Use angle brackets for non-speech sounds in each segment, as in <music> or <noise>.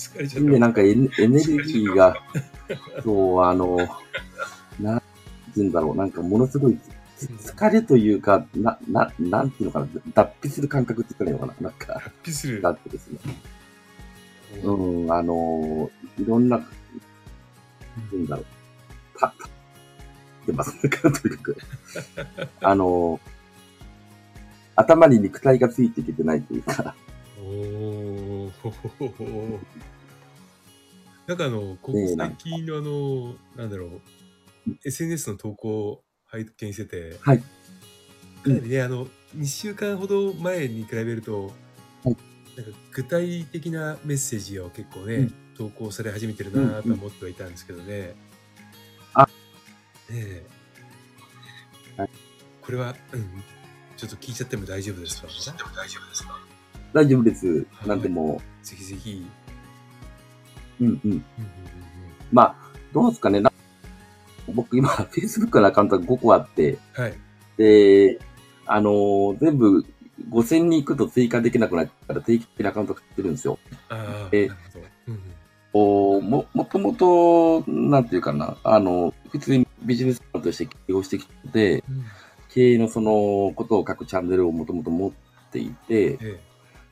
疲れちゃった。で、なんかエネエネルギーが、<laughs> そう、あの、なんて言うんだろう、なんかものすごい、疲れというか、な、な、なんていうのかな、脱皮する感覚って言ったらいいのかな、なんか、脱皮する。だってですね。おうん、あの、いろんな、なんだろう、た、た、でまあ、それからとにかく、<laughs> あの、頭に肉体がついていけてないというか、おーほほほほなんかあの、ここ最近のあの、なんだろう、SNS の投稿を拝見してて、はい。かなりね、あの、2週間ほど前に比べると、はい。なんか具体的なメッセージを結構ね、うん。投稿され始めてるなと思ってはいたんですけどね。あ。ねえ。はい。これは、うん、ちょっと聞いちゃっても大丈夫ですか？大丈夫ですか？大丈夫です。はいなんでもぜひぜひ。う、うんうん。まあ、どうですかね。な僕今、<laughs> Facebook のアカウントが5個あって、うんはい。で、あのー全部5000に行くと追加できなくなったら定期的なアカウント買ってるんですよ。ああ、えなるほど。うんうんおも、もともと、なんていうかな、あの、普通にビジネスマンとして起業してきて、うん経営のそのことを書くチャンネルをもともと持っていて、え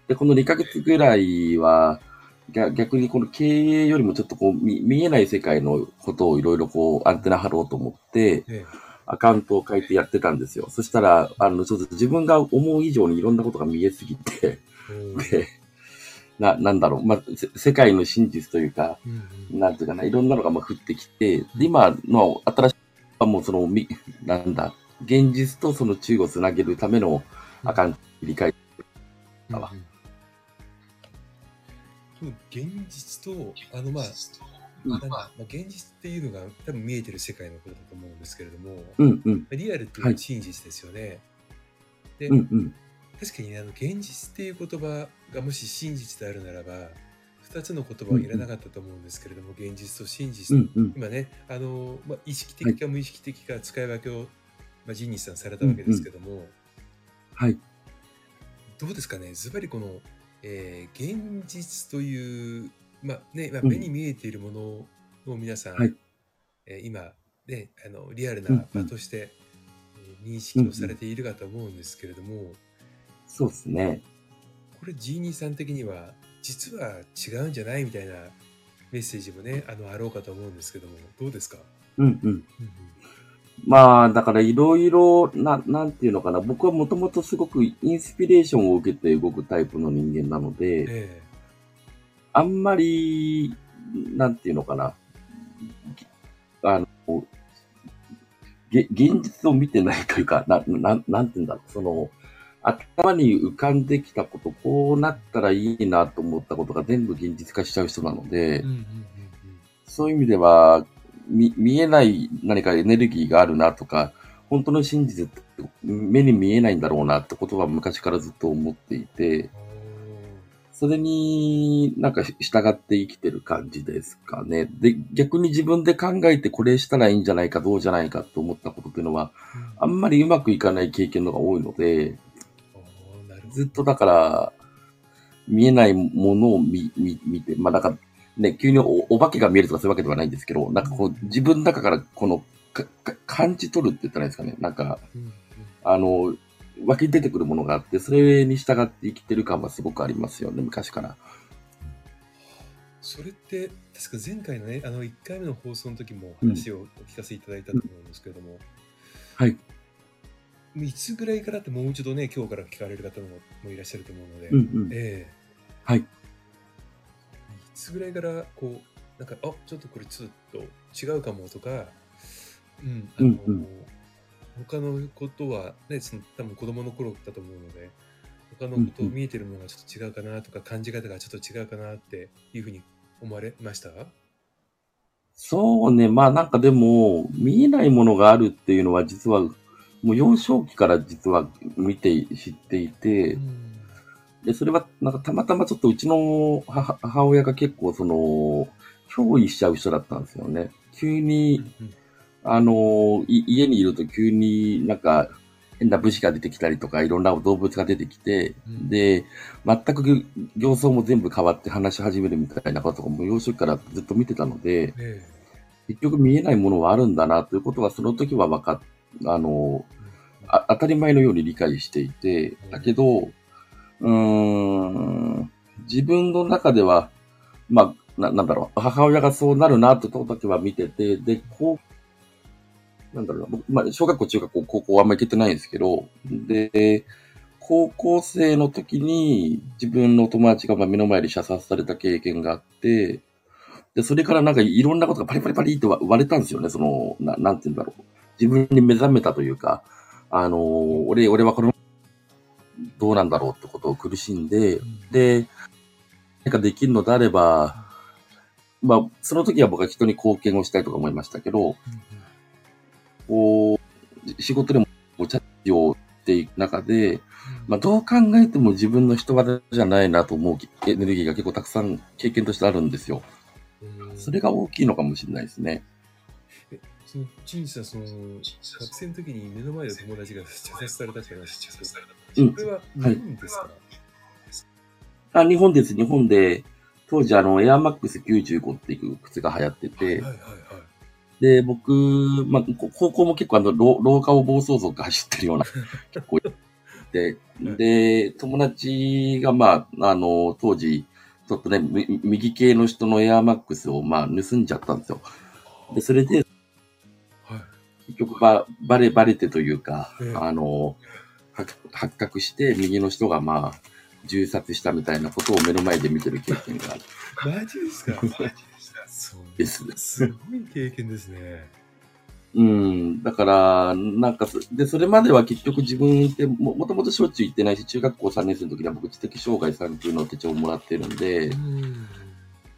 で、この2ヶ月ぐらいは、逆逆にこの経営よりもちょっとこう見見えない世界のことをいろいろこうアンテナ張ろうと思って、ええ。アカウントを変えてやってたんですよ。そしたら、あの、ちょっと自分が思う以上にいろんなことが見えすぎて、で、な、なんだろう、まあ、せ世界の真実というか、なんていうかな、いろんなのがまあ降ってきて、で、今の新しいはもうその、み、なんだ、現実とその中をつなげるためのアカウントを理解。だわ。うんうん現実と、あのまあ、うん。なんだまあ、現実っていうのが多分見えてる世界のことだと思うんですけれども、うんうん、リアルっていうのははい。真実ですよね。で、うんうん、確かにねあの現実っていう言葉がもし真実であるならば、2つの言葉はいらなかったと思うんですけれども、現実と真実。うんうん、今ね、あのまあ、意識的か無意識的か使い分けを、まあ、ジンニスさんされたわけですけども、はい。どうですかね、ズバリこの、えー現実という、まあねまあ、うん。目に見えているものを皆さん、はい。えー今、ね、あのリアルうんうなん。場として、えー認識をされているかと思うんですけれども、そうですね。これ、ジーニーさん的には、実は違うんじゃないみたいなメッセージもね、あのあろうかと思うんですけども、どうですか、うん。うん。うんまあ、だからいろいろ、な、なんていうのかな。僕はもともとすごくインスピレーションを受けて動くタイプの人間なので、えあんまり、なんていうのかな。あの、げ現実を見てないというか、な、ななんていうんだろう。その、頭に浮かんできたこと、こうなったらいいなと思ったことが全部現実化しちゃう人なので、えうんうんうんそういう意味では、見、見えない何かエネルギーがあるなとか、本当の真実って目に見えないんだろうなってことは昔からずっと思っていて、うんそれになんか従って生きてる感じですかね。で、逆に自分で考えてこれしたらいいんじゃないか、どうじゃないかと思ったことっていうのは、あんまりうまくいかない経験のが多いので、ずっとだから、見えないものを見、見、見て、まあなんか、ね、急におお化けが見えるとかそういうわけではないんですけど、なんかこう、自分の中からこの、か、か感じ取るって言ったらいいですかね。なんか、うんうんあの、湧き出てくるものがあって、それに従って生きてる感はすごくありますよね、昔から。それって確か前回のねあの1回目の放送の時も話をお聞かせいただいたと思うんですけれども、はい。いつぐらいからってもう一度ね今日から聞かれる方ももいらっしゃると思うので、うんうん。ええはい。いつぐらいからこうなんかあちょっとこれちょっと違うかもとか、うんあのうんうん。他のことはねその多分子供の頃だと思うので他のことを見えてるものがちょっと違うかなとか、感じ方がちょっと違うかなっていうふうに思われました？そうね、まあなんかでも、見えないものがあるっていうのは実は、もう幼少期から実は見て、知っていて、うんで、それは、なんかたまたまちょっとうちの母母親が結構その、憑依しちゃう人だったんですよね。急に、うんあの、い家にいると急になんか、変な武士が出てきたりとか、いろんな動物が出てきて、うん。で、全く形相も全部変わって話し始めるみたいなこととかも幼少期からずっと見てたので、え結局見えないものはあるんだなということはその時は分かっ、あの、えあ当たり前のように理解していてうん、だけど、うん、自分の中では、まあ、ななんだろう、母親がそうなるなって時は見てて、で、こう、なんだろう、僕、まあ、小学校、中学校、高校はあんまり行けてないんですけど、で、高校生の時に自分の友達が目の前で射殺された経験があって、で、それからなんかいろんなことがパリパリパリって割れたんですよね、その、ななんて言うんだろう。自分に目覚めたというか、あのー俺、俺はこの、どうなんだろうってことを苦しんで、うんで、何かできるのであれば、まあ、その時は僕は人に貢献をしたいとか思いましたけど、こう、仕事でもお茶をしていく中で、まあ、どう考えても自分の人柄じゃないなと思うエネルギーが結構たくさん経験としてあるんですよ。うんそれが大きいのかもしれないですね。その陳さん、その学生の時に目の前で友達が射殺されたって話ですけど、うんそれは日本ですか、あ、日本です。日本で、当時あの、エアマックス95っていう靴が流行ってて、はいはいはい。で、僕、まあ、こ高校も結構あの、廊廊下を暴走族が走ってるような、<laughs> 結構いて、で、友達がまあ、あの、当時、ちょっとね、み右系の人のエアマックスをまあ、盗んじゃったんですよ。で、それで、はい。結局ば、バレ、バレてというか、ええあの、発発覚して、右の人がまあ、銃殺したみたいなことを目の前で見てる経験があるマジですか？そうです。すごい経験ですね。うん。だから、なんかそ、で、それまでは結局自分っても、もともと小中行ってないし、中学校3年生の時には僕知的障害3級の手帳をもらってるんでう、ん。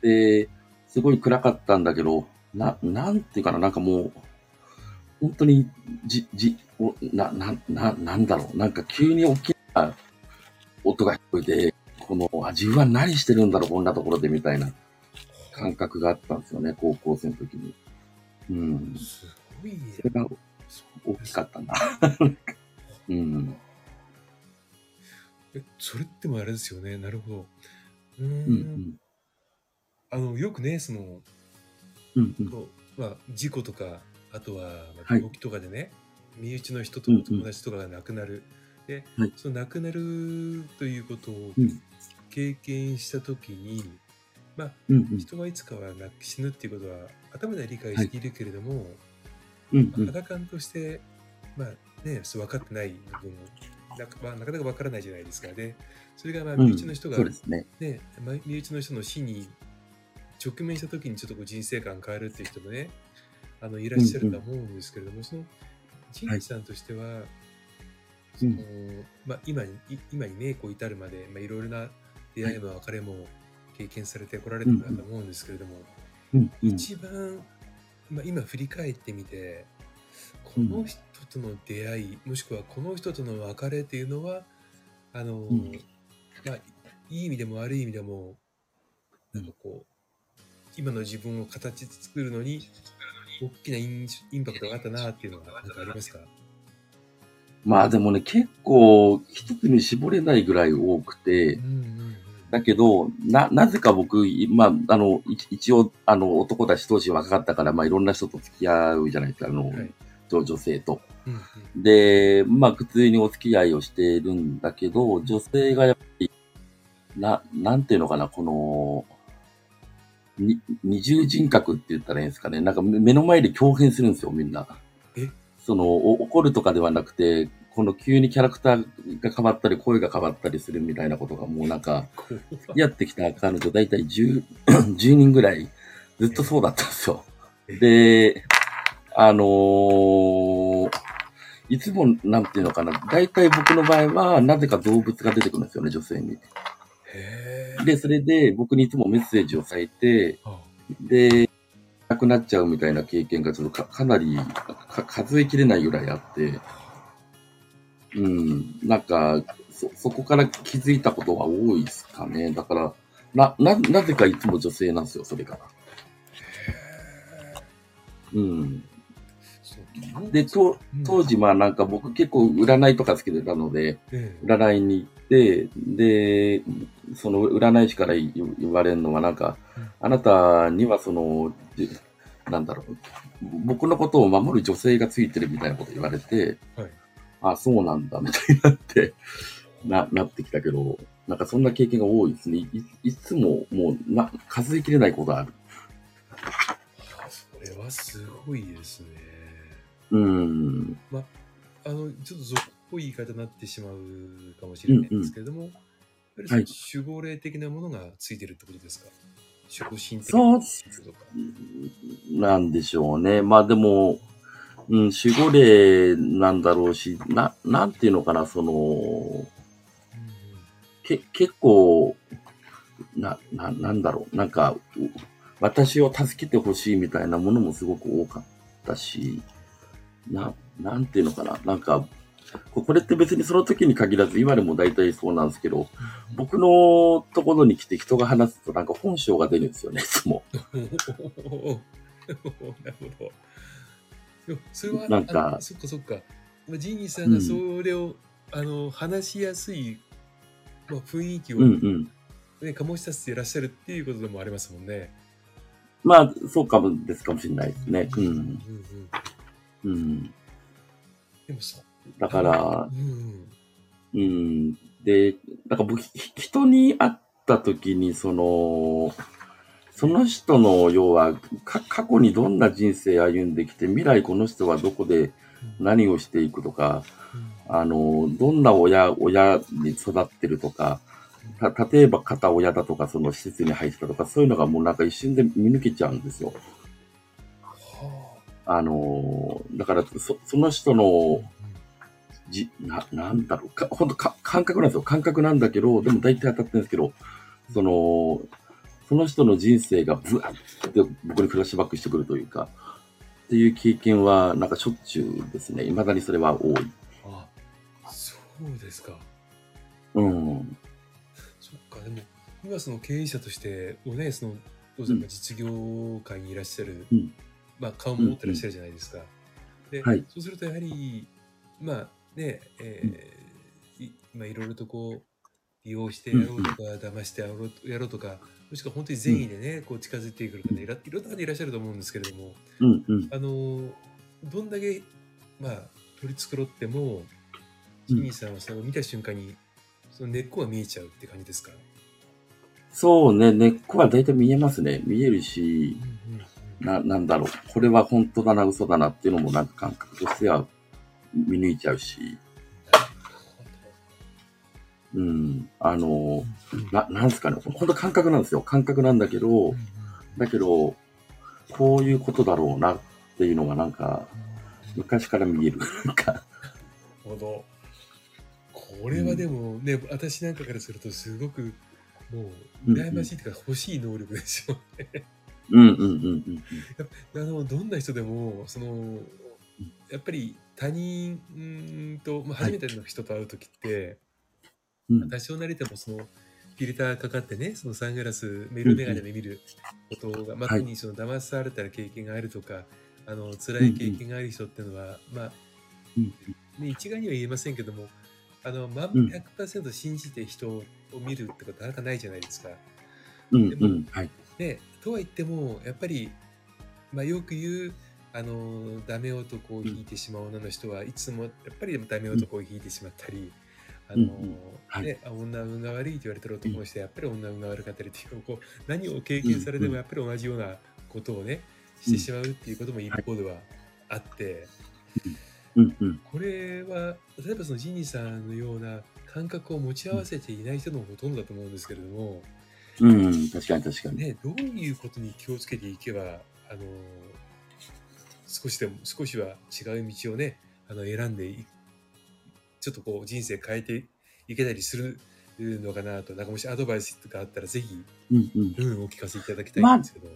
で、すごい暗かったんだけど、な、なんていうかな、なんかもう、本当に、じ、じ、おな、な、な、なんだろう、なんか急に大きな音が聞こえて、この、あ、自分は何してるんだろう、こんなところで、みたいな感覚があったんですよね、高校生の時に。うん。すごい。それが大きかったな。<laughs> うん。え、それってもあれですよね。なるほど。うーん。うんうん。あの、よくね、その、うんうん。まあ、事故とか、あとは、病気とかでね、身内の人とうんうん友達とかが亡くなる。で、はいその亡くなるということをうん経験したときに、まあ、うんうん。人はいつかは亡く死ぬっていうことは頭では理解しているけれども、うんうん。肌感として、まあね、そう分かってない部分なか,、まあ、なかなか分からないじゃないですか。で、それがまあうん身内の人が、そうですね。ね、まあ身内の人の死に直面した時にちょっとこう人生観変わるっていう人もね、あのいらっしゃるとは思うんですけれども、そのジンさんとしては、そのまあ、今にい今にね、こう至るまで、まあ、いろいろな出会いも別れも経験されてこられたかと思うんですけれども、うん。うん。一番、まあ、今振り返ってみてこの人との出会い、もしくはこの人との別れっていうのはあの、ん。まあ、いい意味でも悪い意味でもなんかこう今の自分を形作るのに大きなインインパクトがあったなっていうのは何かありますか？まあでもね、結構一つに絞れないぐらい多くてうん、うんうん。だけど、な、なぜか僕、まあ、あの、い一応、あの、男だし当時若かったから、まあ、いろんな人と付き合うじゃないですか、あの、はい。女女性と。うんうん。で、まあ、普通にお付き合いをしているんだけど、女性がやっぱり、な、なんていうのかな、この、に、二重人格って言ったらいいんですかね。なんか目目の前で強変するんですよ、みんな。え？その、お怒るとかではなくて、この急にキャラクターが変わったり、声が変わったりするみたいなことがもうなんか、やってきた彼女、だいたい 10, 10人ぐらい、ずっとそうだったんですよ。で、あのーいつも、なんていうのかな、だいたい僕の場合は、なぜか動物が出てくるんですよね、女性に。で、それで僕にいつもメッセージを咲いて、あで、亡くなっちゃうみたいな経験がちょっとかかなりか数えきれないぐらいあって、うん、なんか、そ、そこから気づいたことが多いですかね。だから、な、な、なぜかいつも女性なんですよ、それが。うん。で、と当時、まあなんか僕結構占いとかつけてたので、ええ占いに行って、で、その占い師から言言われるのはなんかうん、あなたにはその、じなんだろう、僕のことを守る女性がついてるみたいなこと言われて、はい。あ、そうなんだ、みたいになって、な、なってきたけど、なんかそんな経験が多いですね。いいつももうな、数えきれないことある。それはすごいですね。うん。あの、ちょっとぽい言い方になってしまうかもしれないんですけれども、やっぱりそのはい。守護霊的なものがついてるってことですか？守護神的なことか。なんでしょうね。まあでも、うん、守護霊なんだろうし、な、なんていうのかな、その、うんけ、結構、な、な、なんだろう、なんか、う私を助けてほしいみたいなものもすごく多かったし、な、なんていうのかな、なんか、ここれって別にその時に限らず、今でも大体そうなんですけど、僕のところに来て人が話すとなんか本性が出るんですよね、いつも。なるほど。それは、なんかそっかそっか。まあジーニーさんがそれを、あの話しやすい、まあ、雰囲気を、うんねうん。醸し出していらっしゃるっていうことでもありますもんね。まあ、そうかもですかもしれないですね。うん。うんうんうん。でもそう。だからう、んうん。で、なんか僕、ひ人に会った時に、その、その人の要は、か過去にどんな人生歩んできて、未来この人はどこで何をしていくとか、あの、どんな親、親に育ってるとか、た、例えば片親だとか、その施設に入ってたとか、そういうのがもうなんか一瞬で見抜けちゃうんですよ。はあの、だから、そ、その人あの、じ、な、なんだろう、か、本当か、感覚なんですよ。感覚なんだけど、でも大体当たってるんですけど、その、その人の人生がブワッて僕にフラッシュバックしてくるというか、っていう経験は、なんかしょっちゅうですね。未だにそれは多い。あ、そうですか。うん。そっか、でも、今その経営者として、おね、その、当然、まあ実業界にいらっしゃる、うんまあ、顔も持ってらっしゃるじゃないですか。で、はいそうすると、やはり、まあ、ね、えーいまあ、いろいろとこう、利用してやろうとか、騙してやろうやろうとか、もしくは本当に善意でね、こう近づいてくる方いらいろんな方いらっしゃると思うんですけれども、うんうん。あのどんだけ、まあ、取り繕っても、うんジミーさんはそれを見た瞬間に、その根っこが見えちゃうって感じですか？そうね、根っこは大体見えますね。見えるし、うんうんうんな、なんだろう。これは本当だな、嘘だなっていうのもなんか感覚としては見抜いちゃうし、うん。あの、な、なんですかね。本当感覚なんですよ。感覚なんだけど、だけど、こういうことだろうなっていうのがなんか、昔から見える。なんか、なるほど。これはでもね、私なんかからするとすごくもう羨ましいというか欲しい能力ですよね。うんうんうんうんあのどんな人でもそのやっぱり他人と、まあ、はい初めての人と会う時って、うん。うん多少なりともそのフィルターかかってねそのサングラスメールメガネで見ることが、まあ、はい特にその騙された経験があるとかあの辛い経験がある人っていうのは、まあうんね、一概には言えませんけどもあの、ま、うん100%信じて人を見るってことはなかなかないじゃないですか。うんで。はい。でとは言ってもやっぱり、まあ、よく言うあのダメ男を引いてしまう女の人はいつもやっぱりダメ男を引いてしまったり、あのうんうん。はい。ね、あ女運が悪いと言われてる男の人はやっぱり女運が悪かったりっていうこう何を経験されてもやっぱり同じようなことをねしてしまうっていうことも一方ではあって、うん。うん。これは例えばそのジニーさんのような感覚を持ち合わせていない人のほとんどだと思うんですけれども、うん、確かに確かに。ね、どういうことに気をつけていけば、あの少しでも少しは違う道をねあの選んでいちょっとこう人生変えていけたりするのかなとなんかもしアドバイスとかあったらぜひ、うんうん。うん、お聞かせいただきたいんですけど、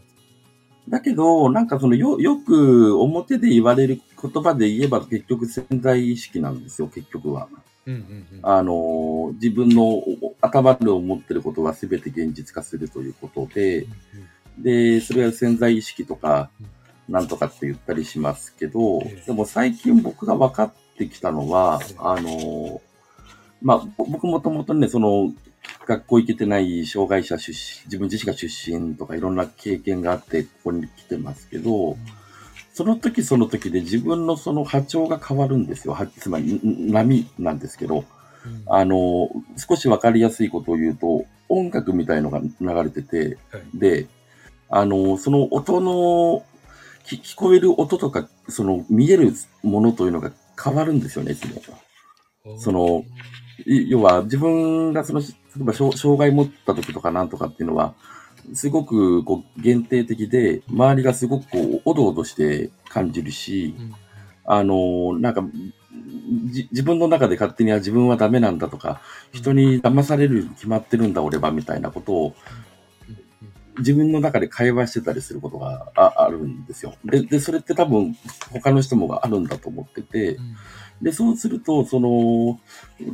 だけど、なんかそのよ、よく表で言われる言葉で言えば結局潜在意識なんですよ、結局は。うんうんうんあの、自分のお頭で思ってることは全て現実化するということで、で、それは潜在意識とか、なんとかって言ったりしますけどええ、でも最近僕が分かってきたのはええ、あの、まあ、ぼ僕もともとね、その、学校行けてない障害者出身、自分自身が出身とかいろんな経験があって、ここに来てますけど、その時その時で自分のその波長が変わるんですよ。はつまり、ん波なんですけど、うん。あの、少しわかりやすいことを言うと、音楽みたいのが流れてて、はい。で、あの、その音の、き聞こえる音とか、その見えるものというのが変わるんですよね、いつも。そのい要は自分がその、例えば障障害持った時とかなんとかっていうのは、すごくこう限定的で、周りがすごくこう、おどおどして感じるし、うん。あの、なんか、じ自分の中で勝手には自分はダメなんだとか、人に騙されるに決まってるんだ俺はみたいなことをうん自分の中で会話してたりすることがああるんですよ。で、で、それって多分他の人もがあるんだと思っててう、んで、そうすると、その、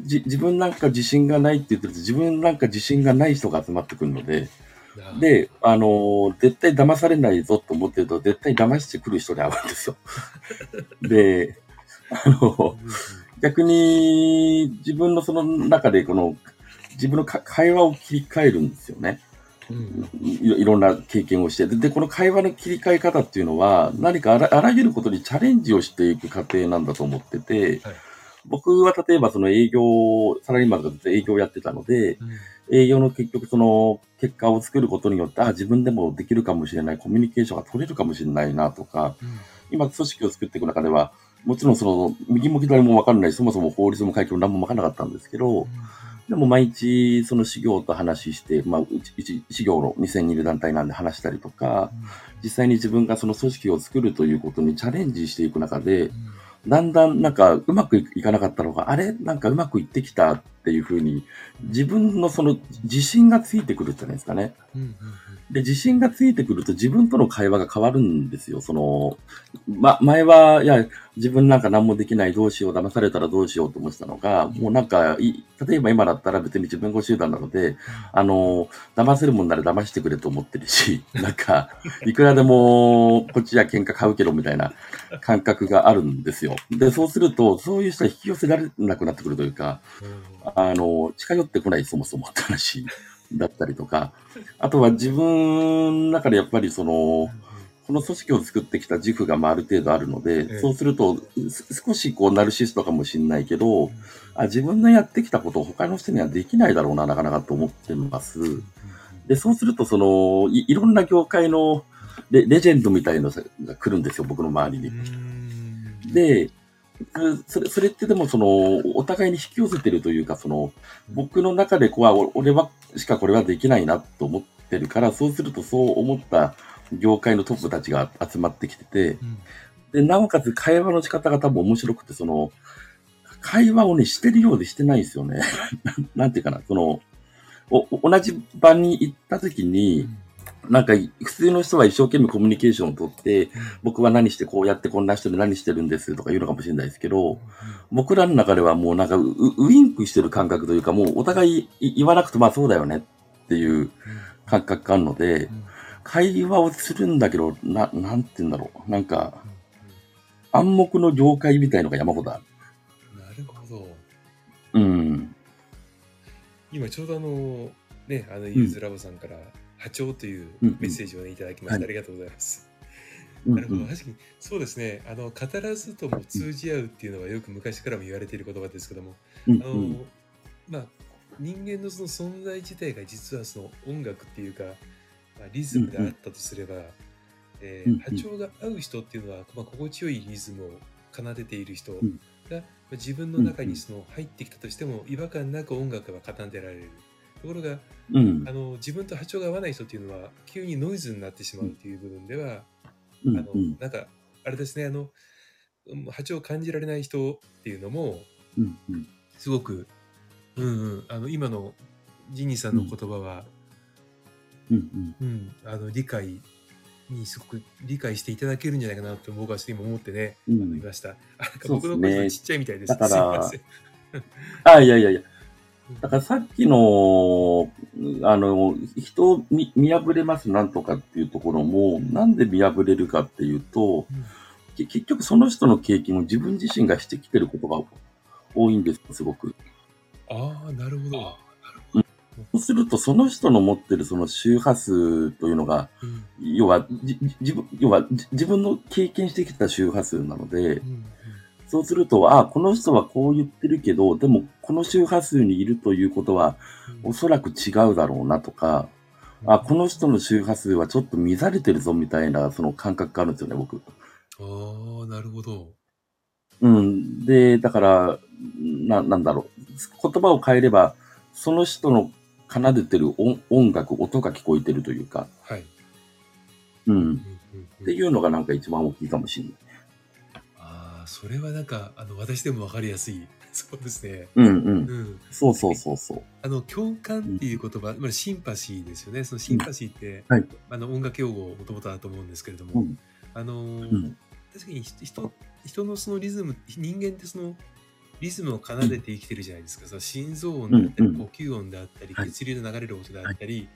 じ自分なんか自信がないって言ってると、自分なんか自信がない人が集まってくるので、なで、あの、絶対騙されないぞと思ってると、絶対騙してくる人に会うんですよ。<laughs> で、あの、うん逆に自分のその中でこの自分のか会話を切り替えるんですよね。うん。いいろんな経験をして。で。で、この会話の切り替え方っていうのは何かあらあらゆることにチャレンジをしていく過程なんだと思ってて、はい。僕は例えばその営業、サラリーマンとかずっと営業をやってたので、うん。営業の結局その結果を作ることによって、あ、自分でもできるかもしれない、コミュニケーションが取れるかもしれないなとか、うん。今組織を作っていく中では、もちろんその、右も左も分かんない、そもそも法律も会計も何も分からなかったんですけど、でも毎日その事業と話して、まあ、事業の2002る団体なんで話したりとか、実際に自分がその組織を作るということにチャレンジしていく中で、うん。だんだんなんかうまくいかなかったのが、あれ？なんかうまくいってきたっていうふうに、自分のその自信がついてくるじゃないですかね。うんうんで、自信がついてくると自分との会話が変わるんですよ。その、ま、前は、いや、自分なんか何もできない、どうしよう、騙されたらどうしようと思ってたのが、もうなんかい、例えば今だったら別に自分語集団なので、あの、騙せるもんなら騙してくれと思ってるし、<laughs> なんか、いくらでも、こっちは喧嘩買うけどみたいな感覚があるんですよ。で、そうすると、そういう人は引き寄せられなくなってくるというか、あの、近寄ってこないそもそもって話だったりとか、あとは自分の中でやっぱりその、この組織を作ってきた自負がまあある程度あるので、ええそうすると、す少しこうナルシストかもしれないけど、あ自分のやってきたことを他の人にはできないだろうな、なかなかと思ってます。で、そうすると、その、いいろんな業界のレレジェンドみたいのが来るんですよ、僕の周りに。で、それ、それってでもその、お互いに引き寄せてるというか、その、僕の中でこう、俺は、しかこれはできないなと思ってるから、そうするとそう思った業界のトップたちが集まってきてて、で、なおかつ会話の仕方が多分面白くて、その、会話をね、してるようでしてないんですよね。な <laughs> んなんていうかな、その、お、同じ場に行った時に、なんか、普通の人は一生懸命コミュニケーションをとって、僕は何してこうやってこんな人で何してるんですとか言うのかもしれないですけど、僕らの中ではもうなんかウウインクしてる感覚というか、もうお互いい言わなくてまあそうだよねっていう感覚があるので、会話をするんだけど、な、なんて言うんだろう。なんか、暗黙の了解みたいのが山ほどある。なるほど。うん。今ちょうどあの、ね、あの、ユーズラボさんから、波長というメッセージをね、いただきまして、はいありがとうございます。うんなるほど。確かに、そうですね。あの、語らずとも通じ合うっていうのはよく昔からも言われている言葉ですけども、うんあの、まあ、人間のその存在自体が実はその音楽っていうか、まあ、リズムであったとすれば、えー波長が合う人っていうのは、まあ、心地よいリズムを奏でている人が、んまあ自分の中にその入ってきたとしても違和感なく音楽が奏でられる。ところが、うんあ。の自分と波長が合わない人っていうのは急にノイズになってしまうっていう部分では、うん。あのうん。なんかあれですねあのうん波長を感じられない人っていうのもうん。うん。すごく、うんうん、あの今のジニーさんの言葉は、うん。うんあの理解にすごく理解していただけるんじゃないかなと僕は今思ってね、うん。あのいました。僕の声がちっちゃいみたいです。だからすいません。あ、いやいやいや。だからさっきの、あの、人を見見破れますなんとかっていうところも、なんで見破れるかっていうと、うん。け結局その人の経験を自分自身がしてきてることが多いんです、すごく。ああ、なるほど。そうすると、その人の持ってるその周波数というのが、うん。要は、じ自分、要は、じ自分の経験してきた周波数なのでう、んそうすると、あ、この人はこう言ってるけど、でも、この周波数にいるということは、うんおそらく違うだろうなとか、あ、この人の周波数はちょっと乱れてるぞみたいな、その感覚があるんですよね、僕。ああ、なるほど。うん。で、だから、な、なんだろう。言葉を変えれば、その人の奏でてる音音楽、音が聞こえてるというか、はい。うんっていうのがなんか一番大きいかもしれない。それはなんか、あの、私でもわかりやすい。<laughs> そうですね。うんうん。うん。そうそうそうそう。あの、共感っていう言葉、まあ、シンパシーですよね。そのシンパシーって、はいあの、音楽用語もともとだと思うんですけれども、うんあのーうん確かに人人人のそのリズム人間ってそのリズムを奏でて生きてるじゃないですか、その心臓音だったり、うんうん呼吸音であったり、はい血流の流れる音であったり、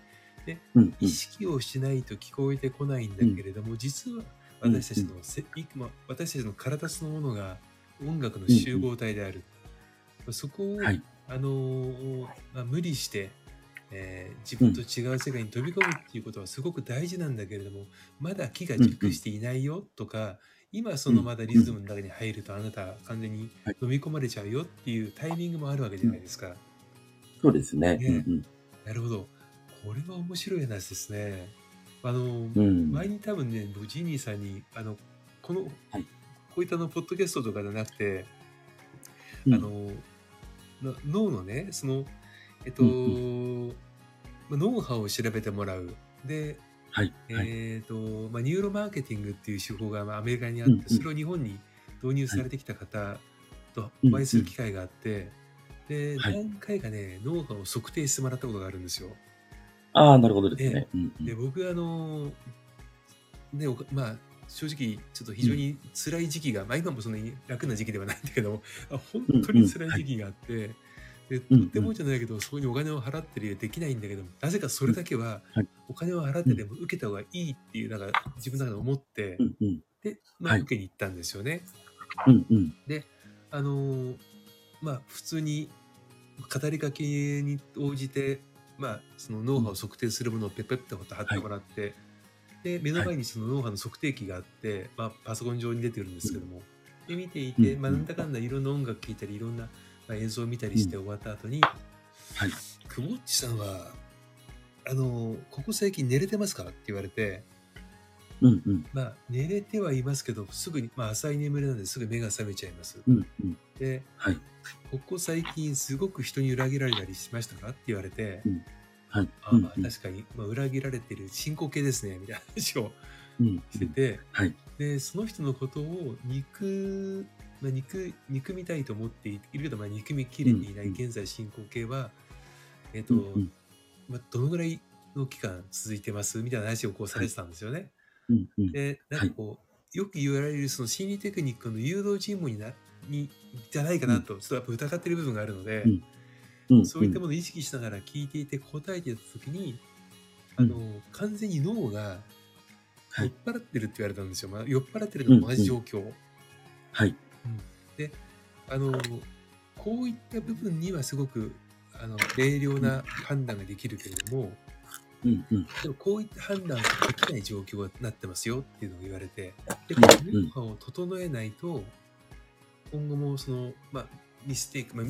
うんうん意。識をしないと聞こえてこないんだけれども、実は私たちのせ、いま私たちの体そのものが音楽の集合体である、そこを、はい。あのーまあ、無理して、えー自分と違う世界に飛び込むっていうことはすごく大事なんだけれどもまだ木が熟していないよとか、今そのまだリズムの中に入るとあなた完全にはい飲み込まれちゃうよっていうタイミングもあるわけじゃないですか。そうですね。ねうんなるほど。これは面白い話ですね。あの、うん。うん。前に多分ね、僕ジニーさんに、あの、この、はいこういったのポッドキャストとかじゃなくて、うんあのな脳のねそのえっと、うんまあ脳波を調べてもらうで、はい。はい。えっとまあ、ニューロマーケティングっていう手法がまあアメリカにあって、うんうんそれを日本に導入されてきた方とうんお会いする機会があって、ではい何回かね脳波を測定してもらったことがあるんですよ。ああ、なるほどですね。うんうんで僕あのねまあ正直ちょっと非常に辛い時期が、まあ今もそんなに楽な時期ではないんだけども <laughs> あ本当に辛い時期があって、でとうんってもじゃないけどそこにお金を払ってるよできないんだけどもなぜかそれだけははいお金を払ってでも受けた方がいいっていうなんか自分の中で思って、うんうん。で、まあ、はい受けに行ったんですよね。うんうん。あのーまあ普通に語りかけに応じて、まあ、その脳波を測定するものをペッペッって貼ってもらって、で目の前にその脳波の測定器があって、まあ、パソコン上に出てるんですけども、で見ていて、うんまあ、なんだかんだいろんな音楽聴いたりいろんな、まあ、映像を見たりして終わった後に、はい。くぼっちさんはあのーここ最近寝れてますか?」って言われて。うんうん。まあ、寝れてはいますけど、すぐに、まあ、浅い眠りなんですぐ目が覚めちゃいます。うんうん。で、はい。ここ最近すごく人に裏切られたりしましたか？って言われて、はい。あうんうん。まあ確かに、まあ、裏切られてる進行形ですねみたいな話をうん。してて、はい。でその人のことを憎,、まあ、憎憎みたいと思っているけど、まあ、憎みきれていないうん現在進行形は、えっ、と、うんうん。まあ、どのぐらいの期間続いてます？みたいな話をこうされてたんですよね。うんうん。でなんかこう、よく言われるその心理テクニックの誘導尋問になにじゃないかなと、ちょっとやっぱ疑ってる部分があるので、うん。うん。そういったものを意識しながら聞いていて答えてた時に、あの完全に脳がはい。酔っ払ってるって言われたんですよ、まあ、酔っ払ってるのと同じ状況、はい。あのこういった部分にはすごくあの明瞭な判断ができるけれども、うん。うん。でもこういった判断ができない状況になってますよっていうのを言われて、で、うん。このを整えないと、今後もその、まあ、ミステイク、まあ、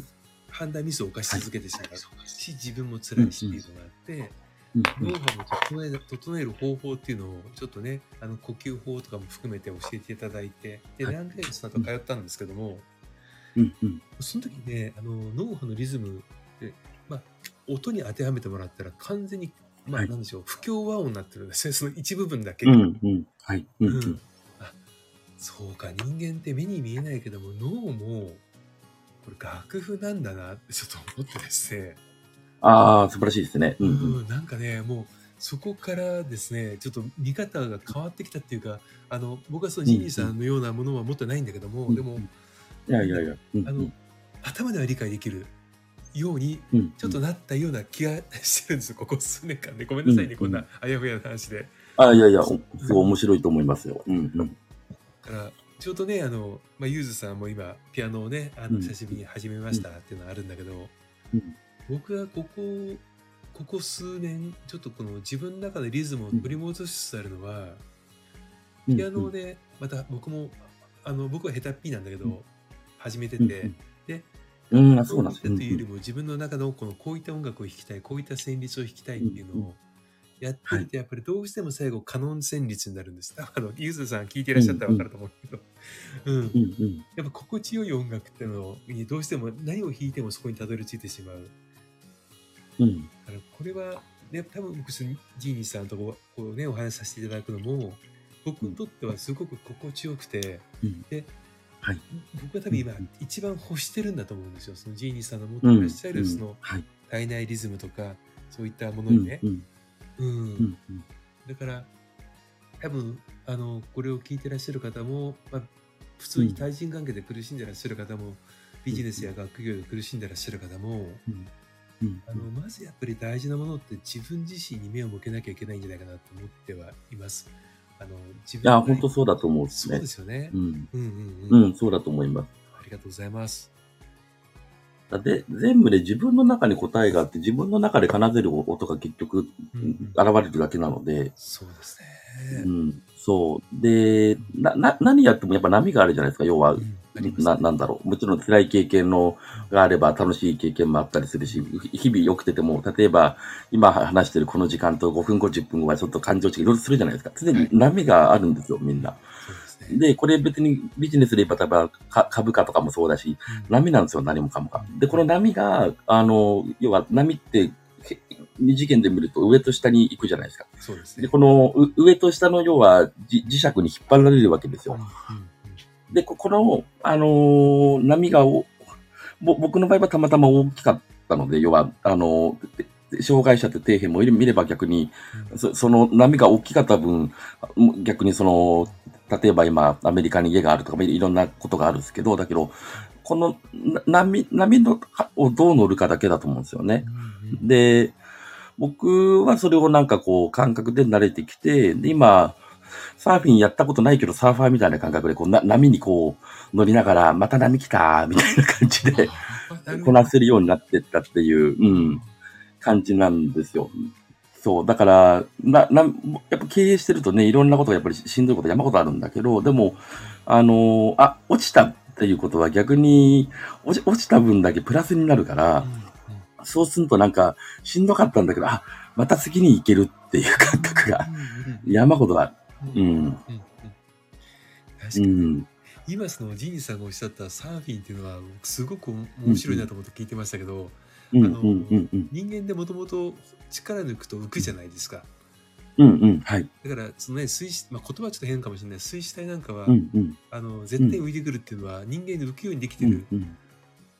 判断ミスを犯し続けてしまうし、自分も辛いしっていうのがあって、うん脳波を整え整える方法っていうのをちょっとね、あの呼吸法とかも含めて教えていただいて、で、はい何回かその後通ったんですけども、うんうん。その時ね、あの脳波のリズムで、まあ、音に当てはめてもらったら完全に、まあ、はいなんでしょう、不協和音になってるんですね、その一部分だけ。うんうん。はい。うんううんそうか、人間って目に見えないけども、脳も、これ楽譜なんだなってちょっと思ってですね、ああ、素晴らしいですね。ううんうん。ん、なんかね、もう、そこからですね、ちょっと見方が変わってきたっていうか、あの、僕はそのジニーさんのようなものは持ってないんだけども、うんでも、いやいやいや。うんあのうん。頭では理解できる。ようにうん。ちょっとなったような気がしてるんですよここ数年間でごめんなさいね、うんこんなあやふやな話であ、いやいや、おすごい面白いと思いますよ。うんうん。だからちょうどねあの、まあ、ゆずさんも今ピアノをねあのうん。久しぶりに始めましたっていうのはあるんだけど、うん。僕はここここ数年ちょっとこの自分の中でリズムを取り戻しつつあるのは、うん。ピアノをねまた僕もあの僕は下手っぴなんだけど、うん。始めてうんて、でうん、そうなんです。というよりも自分の中のこのこういった音楽を弾きたいこういった旋律を弾きたいっていうのをやっていて、やっぱりどうしても最後カノン旋律になるんです。<laughs> あのゆずさん聞いていらっしゃったら分かると思うけど、<laughs> うん。うんうん。やっぱ心地よい音楽っていうのにどうしても何を弾いてもそこにたどり着いてしまう。うん。これは、ね、多分僕ジーニーさんとこうね、お話しさせていただくのも僕にとってはすごく心地よくて、うん。ではい。僕は多分今、うん一番欲してるんだと思うんですよ。そのジーニーさんの持っていらっしゃるそのはい。体内リズムとかそういったものうんにね、うんうんうんうんだから多分あのこれを聞いてらっしゃる方も、まあ、普通に対人関係で苦しんでらっしゃる方も、ビジネスや学業で苦しんでらっしゃる方も、あのまずやっぱり大事なものって自分自身に目を向けなきゃいけないんじゃないかなと思ってはいます。あの自分いや、が本当そうだと思うですねそうで。すよね。うん。うんうんうん。うん、そうだと思います。ありがとうございます。で、全部で自分の中に答えがあって、自分の中で奏でる音が結局、うんうん現れるだけなので、そうですうね。ん、そう。で、な、な、何やってもやっぱ波があるじゃないですか。要は、うんな、なんだろう。もちろん辛い経験のがあれば楽しい経験もあったりするし、日々良くてても、例えば今話してるこの時間と5分後、10分後はちょっと感情値がいろいろするじゃないですか。常に波があるんですよ、みんな。で、これ別にビジネスで言えば、例えばか株価とかもそうだし、うん波なんですよ、何もかもが。で、この波が、あの、要は波って、へ二次元で見ると上と下に行くじゃないですか。で、そうですね。このう上と下の要はじ磁石に引っ張られるわけですよ。で、ここの、あのー波がお、ぼ僕の場合はたまたま大きかったので、要は、あのー障害者って底辺も見れば逆に、その波が大きかった分、逆にその、例えば今、アメリカに家があるとか、いろんなことがあるんですけど、だけど、このな波、波のをどう乗るかだけだと思うんですよね。で、僕はそれをなんかこう感覚で慣れてきて、で、今、サーフィンやったことないけど、サーファーみたいな感覚で、こうな波にこう乗りながら、また波来たみたいな感じで、こなせるようになってったっていう、うん、感じなんですよ。そう、だから、な、な、やっぱ経営してるとね、いろんなことがやっぱりしんどいこと山ほどあるんだけど、でも、あの、あ、落ちたっていうことは逆に、落ち落ちた分だけプラスになるから、そうするとなんか、しんどかったんだけど、あ、また次に行けるっていう感覚が山ほどある。ううん。確かうに、ん。今そのジーニーさんがおっしゃったサーフィンっていうのはすごく面白いなと思って聞いてましたけど、うん。あのうん。うん。うん。人間でもともと力抜くと浮くじゃないですか。うん。うん。はい。だからそのね水死、まあ、言葉はちょっと変かもしれない水死体なんかは、うん。うん。あの絶対浮いてくるっていうのは人間に浮くようにできてる。うん。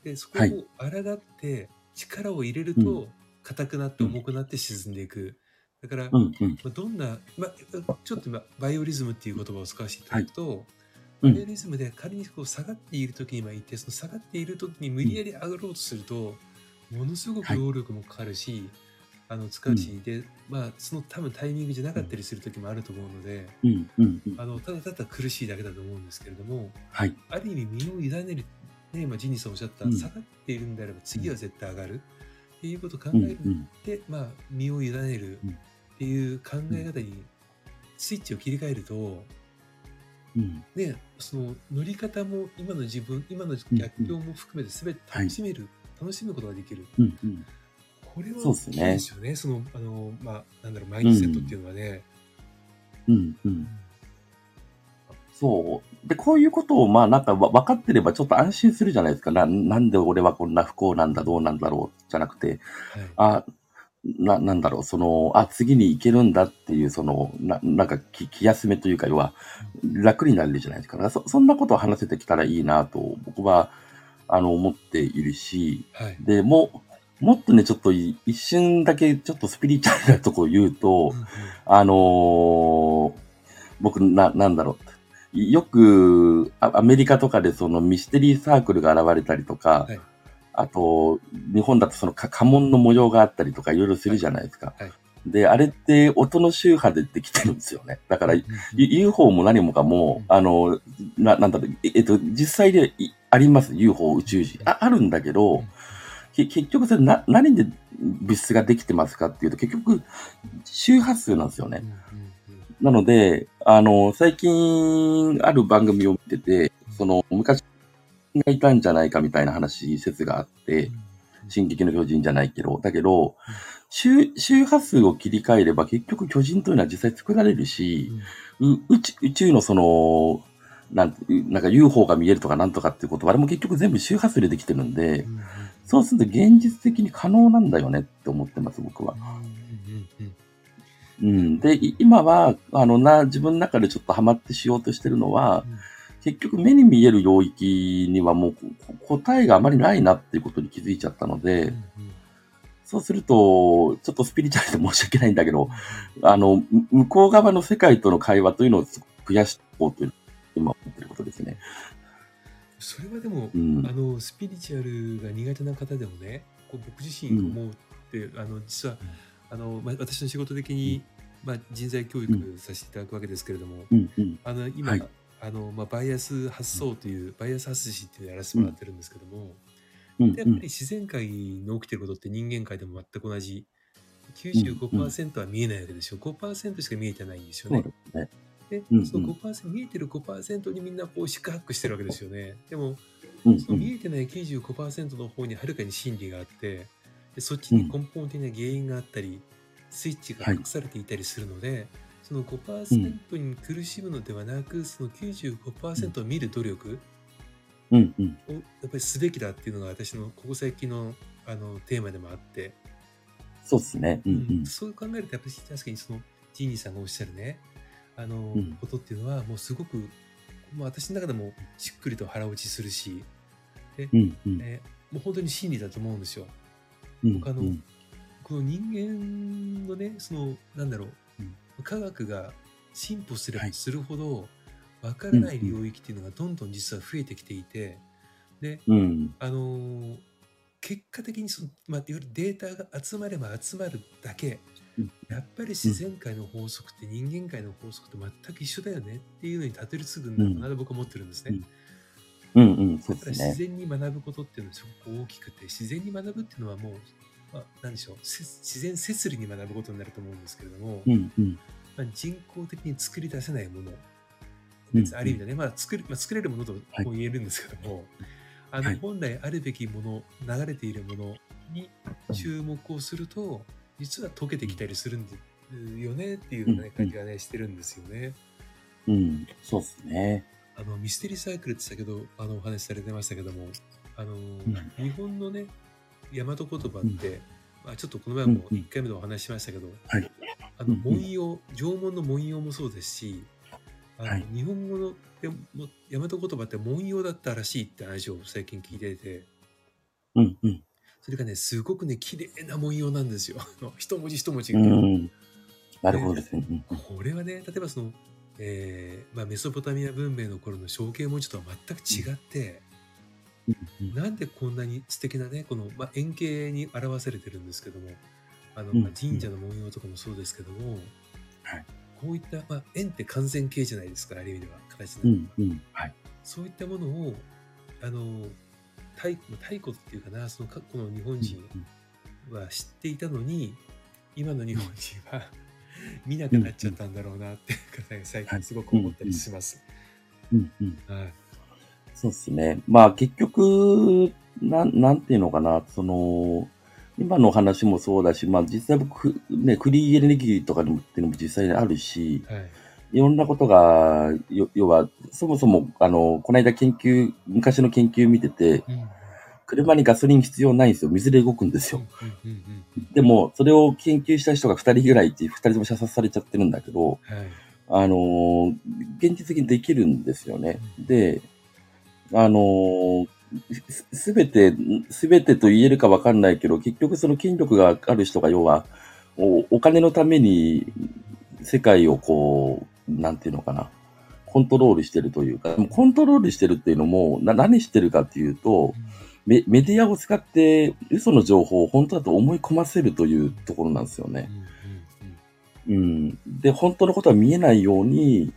でそこはいを抗って力を入れるうと硬くなって重くなって沈んでいく。だから、うん。うん。まあ、どんな、まあ、ちょっと今バイオリズムっていう言葉を使わせていただくと、うんバイオリズムで仮にこう下がっている時にはいてその下がっている時に無理やり上がろうとすると、ものすごくはい労力もかかるし、あの使うし、でまあその多分タイミングじゃなかったりする時もあると思うので、うん。うん。うん。あのただただ苦しいだけだと思うんですけれどもはい。ある意味身を委ねる、ね、今ジニーさんおっしゃった、うん下がっているんであれば次は絶対上がるっていうことを考うん。えるうん。で、まあ、身を委ねるうんっていう考え方にスイッチを切り替えると、うん。ね、その乗り方も今の自分今の逆境も含めて全て楽しめる、楽しむことができるうん。うん。これは大きいですよねそのあの、まあ、なんだろうマインドセットっていうのはね。うん。うん。そう。で、こういうことを、まあ、なんかわ分かってればちょっと安心するじゃないですか。な、なんで俺はこんな不幸なんだ、どうなんだろう、じゃなくて、はいあ、な、なんだろう、その、あ、次に行けるんだっていう、その、な、なんか気、気休めというか、要は、楽になれるじゃないですか。そ、そんなことを話せてきたらいいなと、僕は、あの、思っているし、はい。で、もう、もっとね、ちょっとい一瞬だけ、ちょっとスピリチュアルなとこを言うと、うんうん。あのー僕、な、なんだろう。よく、あアメリカとかでそのミステリーサークルが現れたりとか、はい。あと、日本だとそのか家紋の模様があったりとかいろいろするじゃないですか。はい。はいで、あれって音の周波でできてるんですよね。だから、UFO も何もかも、あの、な、なんだろう、ええっと、実際でいあります、UFO 宇宙人。あ、あるんだけど、結局それな、何で物質ができてますかっていうと、結局、周波数なんですよね。なので、あの、最近ある番組を見てて、その、昔がいたんじゃないかみたいな話、説があって、進撃の巨人じゃないけど、だけど、周周波数を切り替えれば結局巨人というのは実際作られるし、う宇宙宇宙のその、なんてなんか UFO が見えるとかなんとかっていうことは、あれも結局全部周波数でできてるんで、うん。うんそうすると現実的に可能なんだよねって思ってます、僕は。うん。で、い今は、あのな、自分の中でちょっとハマってしようとしてるのは、うん。結局目に見える領域にはもうこ答えがあまりないなっていうことに気づいちゃったので、うんそうすると、ちょっとスピリチュアルで申し訳ないんだけど、あの、む向こう側の世界との会話というのを増やしていこうという、今思ってることですね。それはでも、うんあ。のスピリチュアルが苦手な方でもねこう僕自身思うって、あの実は、あのまあ、私の仕事的に、まあ、人材教育させていただくわけですけれども、うんうん。あの今、はいあのまあ、バイアス発想という、バイアス発信っていうのをやらせてもらってるんですけども、うんでやっぱり自然界に起きてることって人間界でも全く同じ。95%は見えないわけでしょ。5%しか見えてないんですよね。でうんうん。その5%見えてる5%にみんなこう四苦八苦してるわけですよね。でもうんそうの見えてない95%の方にはるかに真理があってでそっちに根本的な原因があったり、スイッチが隠されていたりするので、その5%に苦しむのではなく、その95%を見る努力うんうん。をやっぱりすべきだっていうのが私のここ最近のあのテーマでもあって、そうですね。うんうん。そう考えるとやっぱり確かにそのジーニーさんがおっしゃるねあの、んことっていうのはもうすごく、まあ、私の中でもしっくりと腹落ちするし、うんうん。えーもう本当に真理だと思うんですよ。うん他のうんこの人間のねそのなんだろう、うん科学が進歩すればはいするほど分からない領域っていうのがどんどん実は増えてきていてでうん。あのー結果的にその、まあ、いわゆるデータが集まれば集まるだけうんやっぱり自然界の法則って人間界の法則と全く一緒だよねっていうのにたどり着くんだろうなと僕は思ってるんですね。うんうん。そうだから。自然に学ぶことっていうのはすごく大きくて自然に学ぶっていうのはもう、まあ、何でしょうせ自然摂理に学ぶことになると思うんですけれども、うんうん。まあ、人工的に作り出せないものうん別にある意味でね、まあ作るまあ、作れるものとはい。も言えるんですけども、あのはい。本来あるべきもの流れているものに注目をすると実は溶けてきたりするんでよねっていうね、うん感じがねしてるんですよね。うん。そうですね。あのミステリーサイクルって先ほどあのお話しされてましたけどもあの、ん。日本のね大和言葉って、まあ、ちょっとこの前もうんうん。1回目でお話ししましたけど、はい。あのうんうん。文様縄文の文様もそうですしあの、はい日本語のでも大和言葉って文様だったらしいって話を最近聞いていてうんうん。それがねすごくね綺麗な文様なんですよ一文字一文字が。うん。なるほどですね。うんうんこれはね例えばその、えーまあ、メソポタミア文明の頃の象形文字とは全く違って。うんなんでこんなに素敵なね、この、まあ、円形に表されてるんですけども、あの、うんまあ、神社の文様とかもそうですけども、はいこういった、まあ、円って完全形じゃないですか、ある意味では、形うの。んうん。はい。そういったものを、あの、太太古っていうかな、そのかこの日本人は知っていたのに、今の日本人は見なくなっちゃったんだろうなって、最近すごく思ったりします。そうですね。まあ結局、なん、なんていうのかな、その、今の話もそうだし、まあ実際僕、ね、クリーンエネルギーとかでもっていうのも実際にあるし、はい。いろんなことが、よ要は、そもそも、あの、この間研究、昔の研究見てて、うん。車にガソリン必要ないんですよ。水で動くんですよ。うんうんうんでも、それを研究した人が2人ぐらいいて、2人とも射殺されちゃってるんだけど、うん。はい。あのー現実的にできるんですよね。で、あのーすすべて、すべてと言えるかわかんないけど、結局その権力がある人が要は、おお金のために世界をこう、なんていうのかな、コントロールしてるというか、コントロールしてるっていうのも、な何してるかっていうと、メメディアを使って嘘の情報を本当だと思い込ませるというところなんですよね。うん。で、本当のことは見えないように、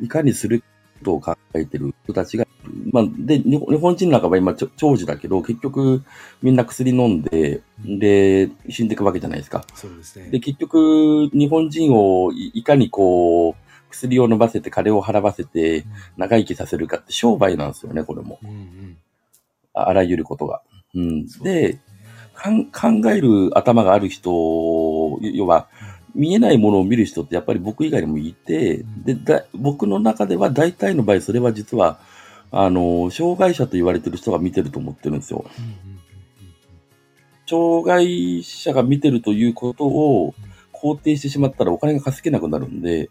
いかにすることを考えてる人たちが、まあ、で、日本人なんかは今長寿だけど、結局みんな薬飲んで、で、死んでいくわけじゃないですか。そうですね。で、結局、日本人をいいかにこう、薬を飲ませて、金を払わせて、長生きさせるかって商売なんですよね、これも。うんうんああらゆることが。うん。で、かん考える頭がある人、要は、見えないものを見る人ってやっぱり僕以外にもいて、うんで、だ僕の中では大体の場合、それは実は、あの、障害者と言われてる人が見てると思ってるんですよ。障害者が見てるということを肯定してしまったらお金が稼げなくなるんで、うん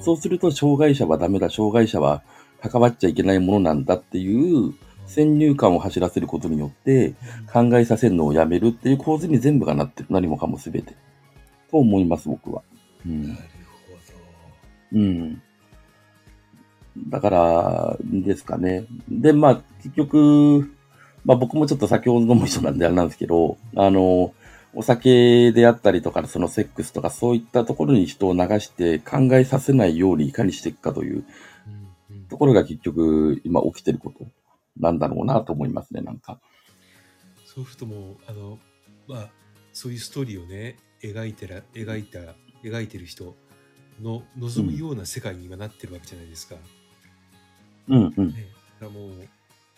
そうすると障害者はダメだ、障害者は関わっちゃいけないものなんだっていう先入観を走らせることによって考えさせるのをやめるっていう構図に全部がなってる。何もかも全て。と思います、僕は。うんなる。ほうん。だから、ですかね。で、まあ、結局、まあ僕もちょっと酒を飲む人なんであれなんですけど、あの、お酒であったりとか、そのセックスとか、そういったところに人を流して考えさせないようにいかにしていくかというところが結局、今起きてることなんだろうなと思いますね、なんか。そうするともうあのまあそういうストーリーをね描いてら描いた描いてる人の望むような世界に今なってるわけじゃないですか。うんうん。ね、だからもう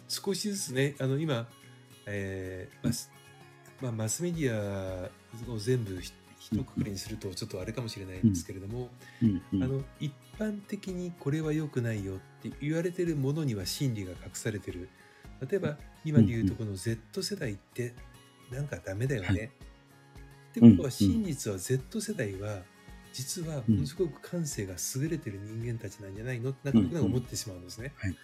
少しずつねあの今、えーまあすまあ、マスメディアを全部ひ一括りにするとちょっとあれかもしれないんですけれども、うんうん。あの一般的にこれは良くないよって言われてるものには真理が隠されてる。例えば今で言うとこの Z 世代ってなんかダメだよね、はい。ってことはうん。真実は Z 世代は実はものすごく感性が優れてる人間たちなんじゃないの？ってなんか思ってしまうんですね。はい。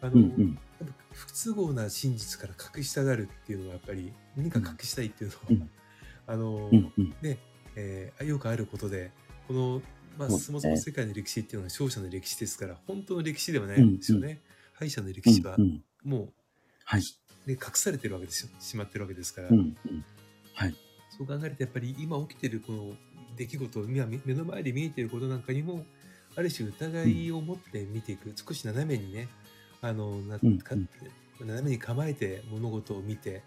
あのうんうん。やっぱ不都合な真実から隠したがるっていうのはやっぱり何か隠したいっていうのは、うん。<laughs> あの、うんうん。ね、えーよくあることでこの、まあ、そもそも世界の歴史っていうのは勝者の歴史ですから本当の歴史ではないんですよね。敗者の歴史はうんうん。もはい。う、ね、隠されてるわけですよ。しまってるわけですから、うんうん。はい。そう考えるとやっぱり今起きてるこの出来事今目目の前で見えていることなんかにもある種疑いを持って見ていく、少し斜めにねあのなうんか斜めに構えて物事を見て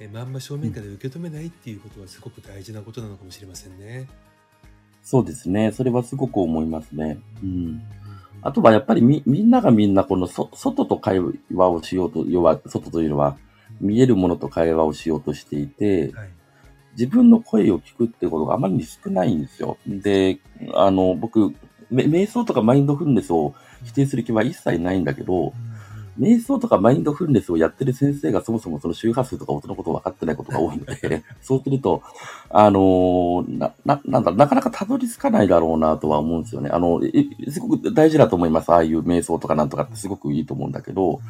えまんま正面から受け止めないっていうことはすごく大事なことなのかもしれませんね。そうですね。それはすごく思いますね。うん。あとはやっぱりみ、みんながみんなこのそ外と会話をしようと、要は外というのは見えるものと会話をしようとしていて、はい自分の声を聞くってことがあまりに少ないんですよ。で、あの、僕、め瞑想とかマインドフルネスを否定する気は一切ないんだけど、瞑想とかマインドフルネスをやってる先生がそもそもその周波数とか音のことを分かってないことが多いので、<laughs> そうすると、あのーな、な、なんだ、なかなかたどり着かないだろうなとは思うんですよね。あの、えすごく大事だと思います。ああいう瞑想とかなんとかってすごくいいと思うんだけど、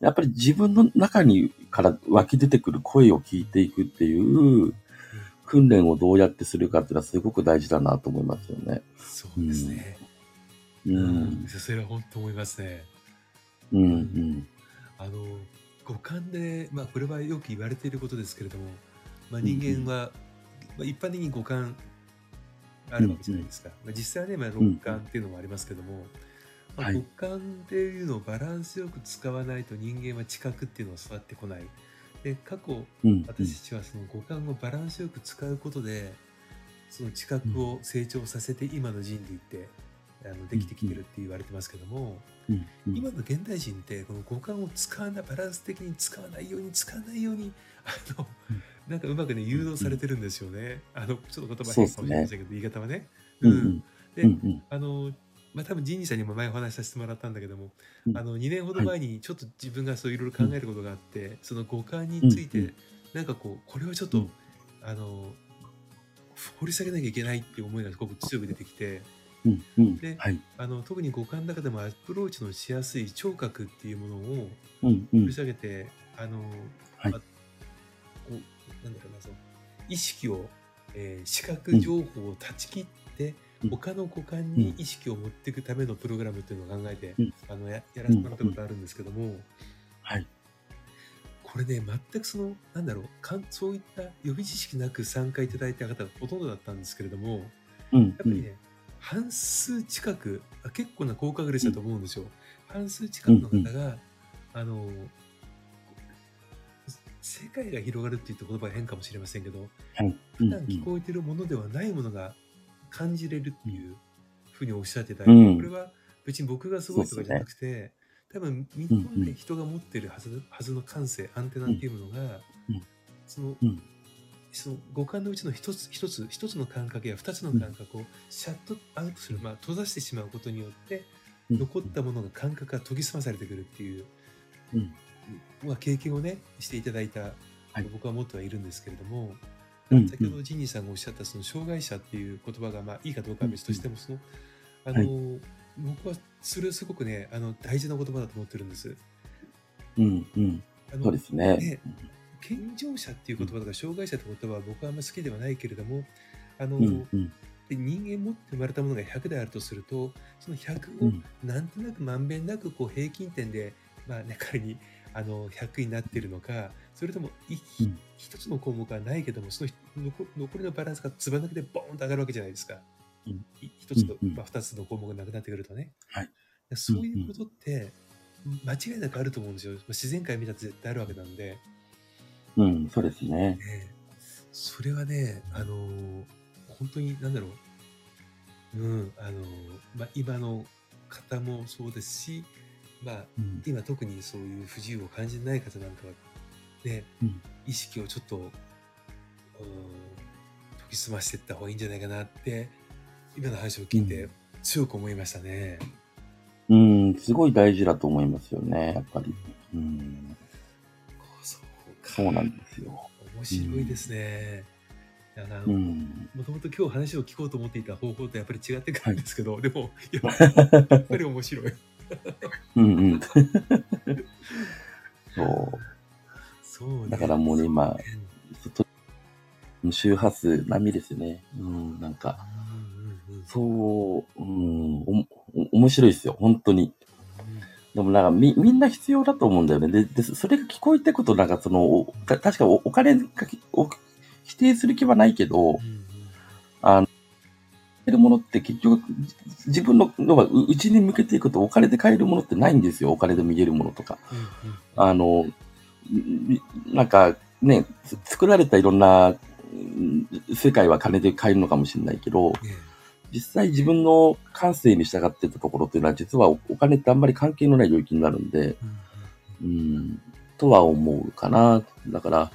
やっぱり自分の中にから湧き出てくる声を聞いていくっていう訓練をどうやってするかっていうのはすごく大事だなと思いますよね。そうですね。ううんん。それは本当思いますね。うん。うん。あの五感で、まあ、これはよく言われていることですけれども、まあ、人間は、まあ、一般的に五感あるわけじゃないですか、まあ、実際はね、まあ、六感っていうのもありますけども、まあ、はい五感っていうのをバランスよく使わないと人間は知覚っていうのを育ってこないで過去うん。私たちはその五感をバランスよく使うことでその知覚を成長させて今の人類ってあのできてきてるって言われてますけども、うん。うん今の現代人ってこの五感を使わないバランス的に使わないように使わないようにあの、うんなんかうまくね誘導されてるんですよね。あのちょっと言葉変かもしれませんけど、言い方はね。うん。うん。で。あのまあ多分ジンニーさんにも前お話しさせてもらったんだけども、うんあの2年ほど前にちょっと自分がそういろいろ考えることがあって、その五感について、うんうんなんかこうこれはちょっと、うんあの掘り下げなきゃいけないっていう思いがすごく強く出てきて。うん。うんで。はい。あの特に五感の中でもアプローチのしやすい聴覚っていうものをうん。うん掘り。下げて、あの、はいあこうなんだろうなその意識を、えー視覚情報を断ち切って、うん他の五感に意識を持っていくためのプログラムっていうのを考えて、うん。あのややらせてもらったことあるんですけども、はい。これね、全くその、なんだろう、かんそういった予備知識なく参加いただいた方がほとんどだったんですけれども、うん、やっぱりね、半数近く、あ結構な高確率だと思うんですよ。半数近くの方が、あの、世界が広がるって言った言葉が変かもしれませんけど、はい。普段聞こえてるものではないものが感じれるっていうふうにおっしゃってたり、うん。これは別に僕がすごいとかじゃなくて、多分日本で人が持ってるはずはずの感性、アンテナっていうものが、うんそのうん。その五感のうちの一つ一つ一つの感覚や二つの感覚をシャットアウトする、まあ、閉ざしてしまうことによってうん。残ったものが感覚が研ぎ澄まされてくるっていう、うん。まあ、経験をねしていただいた、はい。僕は持ってはいるんですけれども、うん先ほどジニーさんがおっしゃったその障害者っていう言葉がまあいいかどうかは別としてもそのあの、僕はそれはすごくねあの大事な言葉だと思ってるんです。うん、うん。あのそうですね。ね健常者っていう言葉とか障害者って言葉は僕はあんまり好きではないけれどもあの、うん、うん。で人間持って生まれたものが100であるとするとその100をうん、なんとなくまんべんなくこう平均点で、まあね、仮にあの100になってるのかそれともいうん一つの項目はないけどもその残残りのバランスがつば抜きでボーンと上がるわけじゃないですか。うんい一つと、うんうんまあ、二つの項目がなくなってくるとね。はいでそういうことって間違いなくあると思うんですよ。まあ自然界見たら絶対あるわけなんで。うん、そうですね。ねそれはね、あのー本当に、なんだろう、うん、あのーまあ、今の方もそうですし、まあ、うん、今特にそういう不自由を感じない方なんかは、ね、うん意識をちょっと、うん、研ぎ澄ましていった方がいいんじゃないかなって、今の話を聞いて強く思いましたね。うん、すごい大事だと思いますよね、やっぱり。うん、そうか。そうなんですよ。面白いですね。もともと今日話を聞こうと思っていた方法とやっぱり違ってくるんですけど、でも、いや、やっぱり面白い。うんうん。そ <laughs> そうね。う。だからもうね、今、周波数並みですよね。うん、なんか、そう、うん、お面白いですよ、本当に。でもなんかみ、みんな必要だと思うんだよね。で、でそれが聞こえてくと、なんかその、確かおお金がきお否定する気はないけど、あの、買えるものって結局、じ自分ののがううちに向けていくとお金で買えるものってないんですよ。お金で見えるものとか。あの、んなんかね、つ作られたいろんなうん世界は金で買えるのかもしれないけど、ね実際自分の感性に従ってたところっていうのは実はおお金ってあんまり関係のない領域になるんで、うんとは思うかな。だから、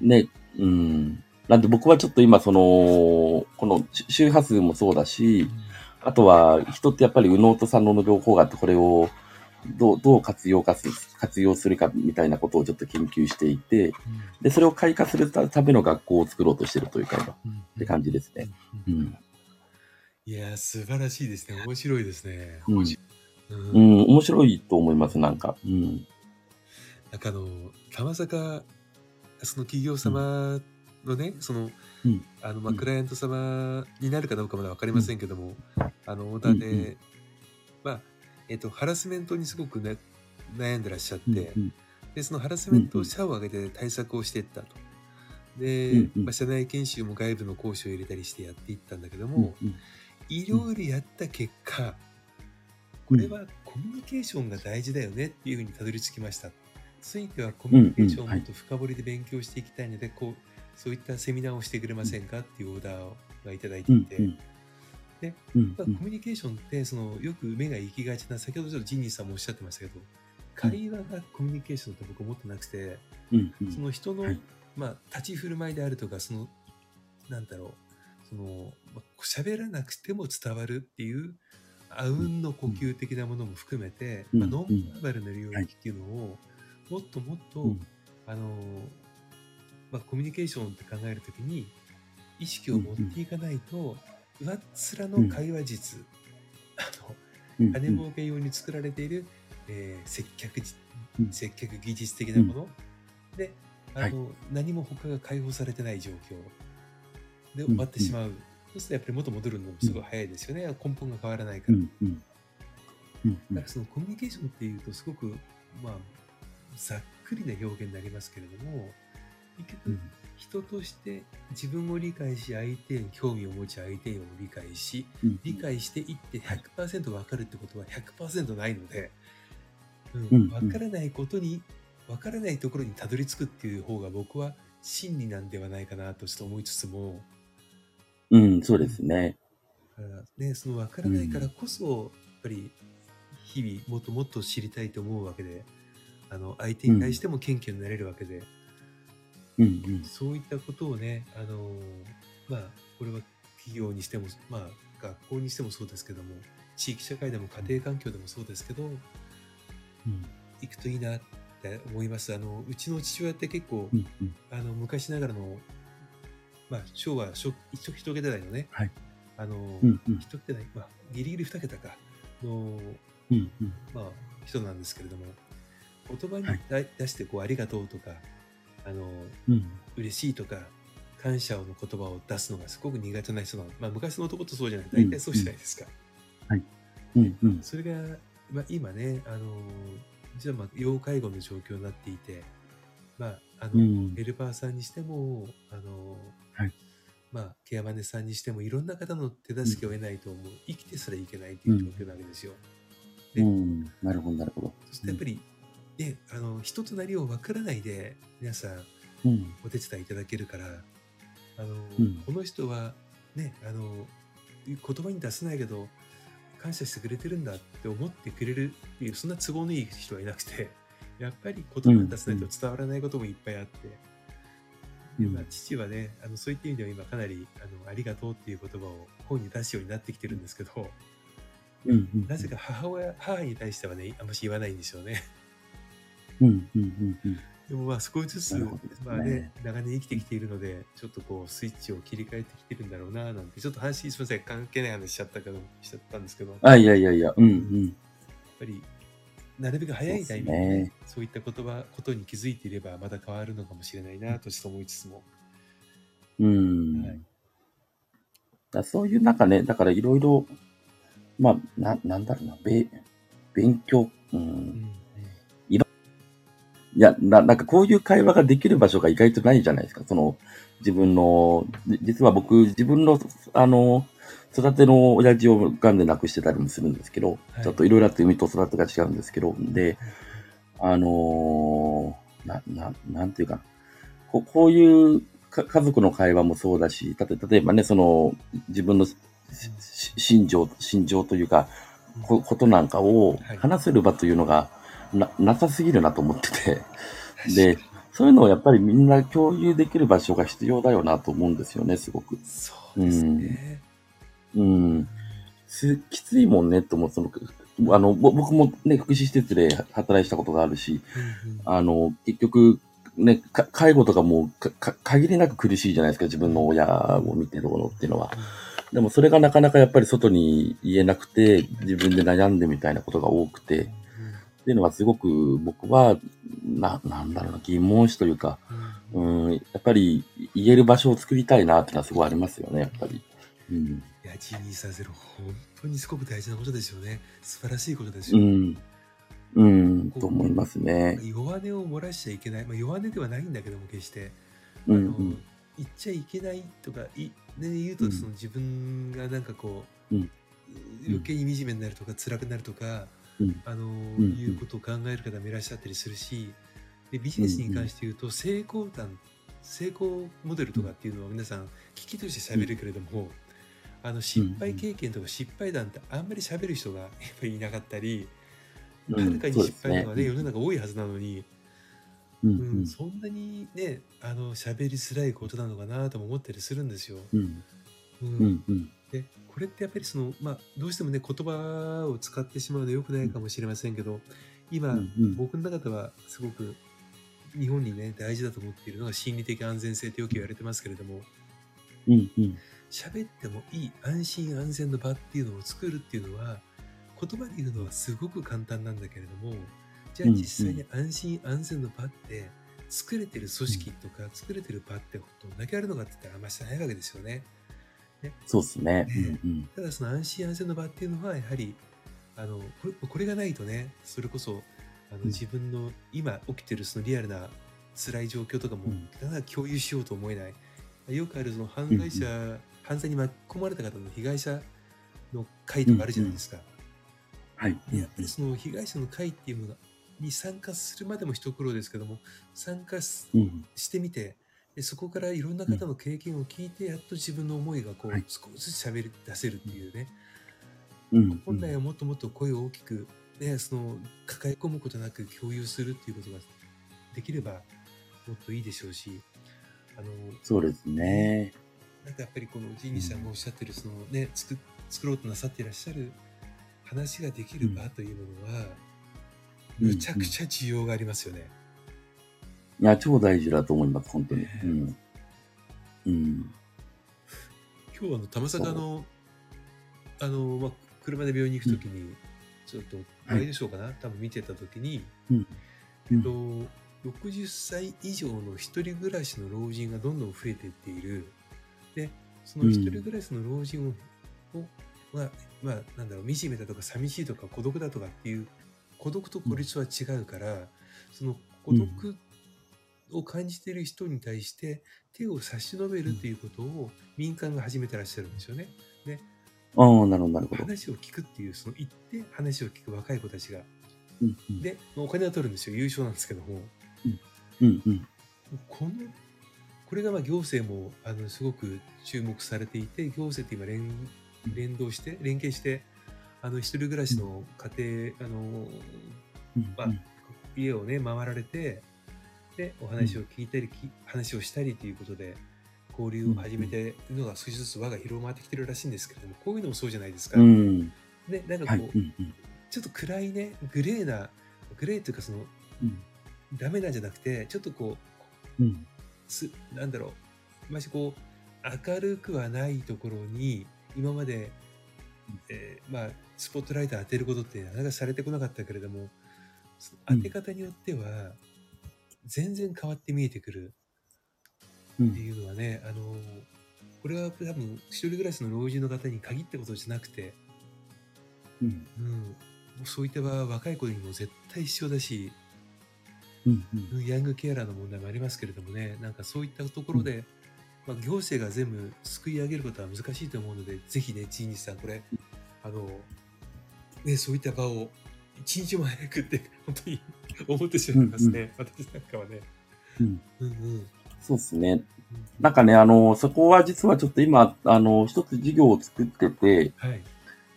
ね、うん。なんで僕はちょっと今その、このし周波数もそうだし、あとは人ってやっぱり右脳と左脳の両方があって、これをどう、どう活用かす、活用するかみたいなことをちょっと研究していて、で、それを開花するたための学校を作ろうとしてるというか、って感じですね。ううんん。いやー、素晴らしいですね。面白いですね。うん。うんうん、面白いと思います、なんか。うん。なんかあの、玉坂、その企業様のね、その、うんあの、まあ、うんクライアント様になるかどうかまだわかりませんけども、あの、オーダーで、まあ、えっと、ハラスメントにすごくね、悩んでらっしゃって、うんで、そのハラスメントを社を挙げて対策をしていったと。で、うんうん。まあ、社内研修も外部の講師を入れたりしてやっていったんだけどうんも、いろいろやった結果、これはコミュニケーションが大事だよねっていうふうにたどり着きました。ついてはコミュニケーションをもっと深掘りで勉強していきたいので、こう、そういったセミナーをしてくれませんかっていうオーダーがいただいていて、うんうんでうんまあコミュニケーションってそのよく目が行きがちな先ほどちょっとジンニーさんもおっしゃってましたけど会話がコミュニケーションって僕思ってなくて、うんうん。その人の、はい。まあ、立ち振る舞いであるとかそのなんだろうそのまあ喋らなくても伝わるっていうあうんの呼吸的なものも含めて、うんまあ、ノンバーバルの領域っていうのをもっともっと、うん。あのまあ、コミュニケーションって考えるときに意識を持っていかないと、上っ面の会話術、あのうん。金儲け用に作られている、えー接客接客技術的なもの、であの、何も他が解放されてない状況。で終わってしまう、そうするとやっぱり元戻るのもすごい早いですよね、根本が変わらないから、うん。うん。うん。だからそのコミュニケーションっていうとすごくまあざっくりな表現になりますけれども、結局、うん。人として自分を理解し、相手に興味を持ち、相手を理解し、うん。理解していってはい100%分かるってことは100%ないので、ううんん、分からないことに、分からないところにたどり着くっていう方が僕は真理なんではないかなとちょっと思いつつも、うん、そうですね。だからね、その分からないからこそ、やっぱり日々もっともっと知りたいと思うわけで、あの相手に対しても謙虚になれるわけで、うんうん。そういったことをね、あのまあ、これは企業にしても、まあ、学校にしてもそうですけども、地域社会でも家庭環境でもそうですけど、うん行くといいなって思います。あのうちの父親って結構、うんうん。あの昔ながらの、まあ、昭和初一一桁台のね、はいあのうんうん。一桁台、まあ、ギリギリ二桁かの、うんうん。まあ、人なんですけれども、言葉にはいだ出してこう、ありがとうとか、あのうん。嬉しいとか感謝の言葉を出すのがすごく苦手な人なの、まあ、昔の男とそうじゃない。大体そうじゃないですか、うんうん。それが、まあ、今ねあのじゃあまあ要介護の状況になっていてまああの、うん。ヘルパーさんにしてもあの、はい。まあケアマネさんにしてもいろんな方の手助けを得ないと思う、生きてすらいけないという状況なわけですよ、でうん。なるほど、なるほど。そしてやっぱり、ね、あの人となりを分からないで皆さんうん。お手伝いいただけるから、あの、うんこの人はね、あの、言葉に出せないけど、感謝してくれてるんだって思ってくれるっていう、そんな都合のいい人はいなくて、やっぱり言葉に出せないと伝わらないこともいっぱいあって、でまあ、父はね、あのそういった意味では今かなりあのありがとうっていう言葉を本に出すようになってきてるんですけど、うんうん。なぜか母親、母に対してはね、あんまし言わないんですよね。うんうんうんうん。でもまあ少しずつ、ねまあね、長年生きてきているので、ちょっとこうスイッチを切り替えてきてるんだろうななんて、ちょっと話すみません、関係ない話しちゃったけど、しちゃったんですけど、やっあ、いやいやいや、うんうん。ぱり、なるべく早いタイミングで、ね、そういった言葉、ことに気づいていれば、また変わるのかもしれないなとちょっと思いつつも。うん。はいだそういう中ね、だからいろいろ、まあ、な、なんだろうな、べ、勉強、う。うんんいや、な、なんかこういう会話ができる場所が意外とないじゃないですか。その、自分の、じ実は僕、自分の、あの、育ての親父を癌で亡くしてたりもするんですけど、はい。ちょっといろいろあって海と育てが違うんですけど、で、あのーな、な、なんていうかな。ここういうか家族の会話もそうだし、たと例えばね、その、自分の心情、心情というか、こことなんかをはい。話せる場というのがななさすぎるなと思ってて、で、そういうのをやっぱりみんな共有できる場所が必要だよなと思うんですよね、すごく。そうですね。うん。すきついもんねと思う。その、あの、ぼ僕もね、福祉施設で働いてたことがあるし、うんうんあの、結局、ね、か介護とかもかか限りなく苦しいじゃないですか、自分の親を見てるのっていうのは。でもそれがなかなかやっぱり外に言えなくて、自分で悩んでみたいなことが多くて、っていうのはすごく僕は、な、なんだろうな、疑問視というか、うんうんうん、やっぱり言える場所を作りたいなっていうのはすごいありますよね、やっぱり。うん。いや、1230、本当にすごく大事なことですよね。素晴らしいことですよ。うん。うん、と思いますね。弱音を漏らしちゃいけない、まあ、弱音ではないんだけども決して、うん、あのうん。言っちゃいけないとかい、ね、言うとうんその自分がなんかこう、うん余計に惨めになるとか辛くなるとか、うんあのん。いうことを考える方もいらっしゃったりするしでビジネスに関して言うと成功談成功モデルとかっていうのは皆さん聞きとして喋るけれども、あの失敗経験とか失敗談ってあんまり喋る人が <laughs> やっぱりいなかったり、はるかに失敗談がね世の中多いはずなのに、うん、そんなにねあの喋りづらいことなのかなとも思ったりするんですよ。うん。でこれってやっぱりその、まあ、どうしてもね言葉を使ってしまうのは良くないかもしれませんけど今、うんうん僕の中ではすごく日本にね大事だと思っているのが心理的安全性とよく言われてますけれどもうん、うん。喋ってもいい安心安全の場っていうのを作るっていうのは言葉で言うのはすごく簡単なんだけれどもじゃあうん実際に安心安全の場って作れてる組織とか作れてる場ってどんだけあるのかって言ったらあんまりないわけですよね。そうですね。ねうん、うん。ただその安心安全の場っていうのはやはりあのこれこれがないとねそれこそあのうん自分の今起きてるそのリアルな辛い状況とかもうんなかなか共有しようと思えない。よくあるその犯罪者、犯罪に巻き込まれた方の被害者の会とかあるじゃないですか。はい。でやっぱりその被害者の会っていうものに参加するまでも一苦労ですけども参加しうん。してみてでそこからいろんな方の経験を聞いてやっと自分の思いがこう、はい少しずつ喋り出せるっていうねうん。本来はもっともっと声を大きく、ね、その抱え込むことなく共有するっていうことができればもっといいでしょうしあのそうですね。なんかやっぱりこのジーニーさんがおっしゃってるそのね作作ろうとなさっていらっしゃる話ができる場というものは、うんむちゃくちゃ需要がありますよね。いや、超大事だと思います、本当に。ねうん。うん。今日あの玉坂のあの、まあ、車で病院に行くときに、ちょっとワイドショーかな、多分見てたときに、うん。えっと、60歳以上の一人暮らしの老人がどんどん増えていっている。で、その一人暮らしの老人を、をまあ、まあ、なんだろう、惨めだとか寂しいとか孤独だとかっていう、孤独と孤立は違うから、その孤独を感じている人に対して手を差し伸べるっていうことを民間が始めてらっしゃるんですよね。ああ、なるほど、なるほど。話を聞くっていう、その行って話を聞く若い子たちが。うん。うんで、お金は取るんですよ。優勝なんですけども。うん。うん。このこれがまあ行政もあのすごく注目されていて行政って今連連動して連携してあの一人暮らしの家庭、あのうん。まあ家をね回られてでお話を聞いたり、き話をしたりということで交流を始めているのが少しずつ輪が広まってきてるらしいんですけれどもこういうのもそうじゃないですか。うん。でなんかはい。こう、うん。うん。ちょっと暗いねグレーなグレーというかそのうん。ダメなんじゃなくてちょっとこううん。すなんだろうましこう明るくはないところに今まで、えーまあスポットライト当てることってなかなかされてこなかったけれども当て方によっては全然変わって見えてくるうん。っていうのはね、あのこれは多分一人暮らしの老人の方に限ったことじゃなくて、うん。うん、そういった場合は若い子にも絶対必要だし、うん。うん。うんヤングケアラーの問題もありますけれどもね、なんかそういったところで、まあ、行政が全部すくい上げることは難しいと思うので、ぜひね、ジーニスさん、これ、あの、ね、そういった場を一日も早くって、本当に思ってしまいますね、私なんかはね。うん。うんうん。そうですね。うんなんかね、あの、そこは実はちょっと今、あの、一つ事業を作ってて、はい。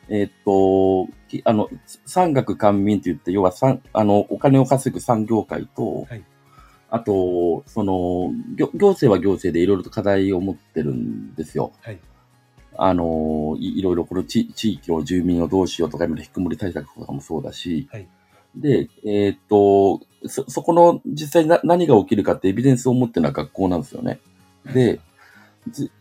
えーっと、きあの、産学官民と言って、要は産、あの、お金を稼ぐ産業界と、はいあと、その、行行政は行政でいろいろと課題を持ってるんですよ。はい。あの、いいろいろこの地地域の住民をどうしようとか、今の引きこもり対策とかもそうだし、はい。で、えーっと、そ、そこの実際にな何が起きるかってエビデンスを持ってるのは学校なんですよね。で、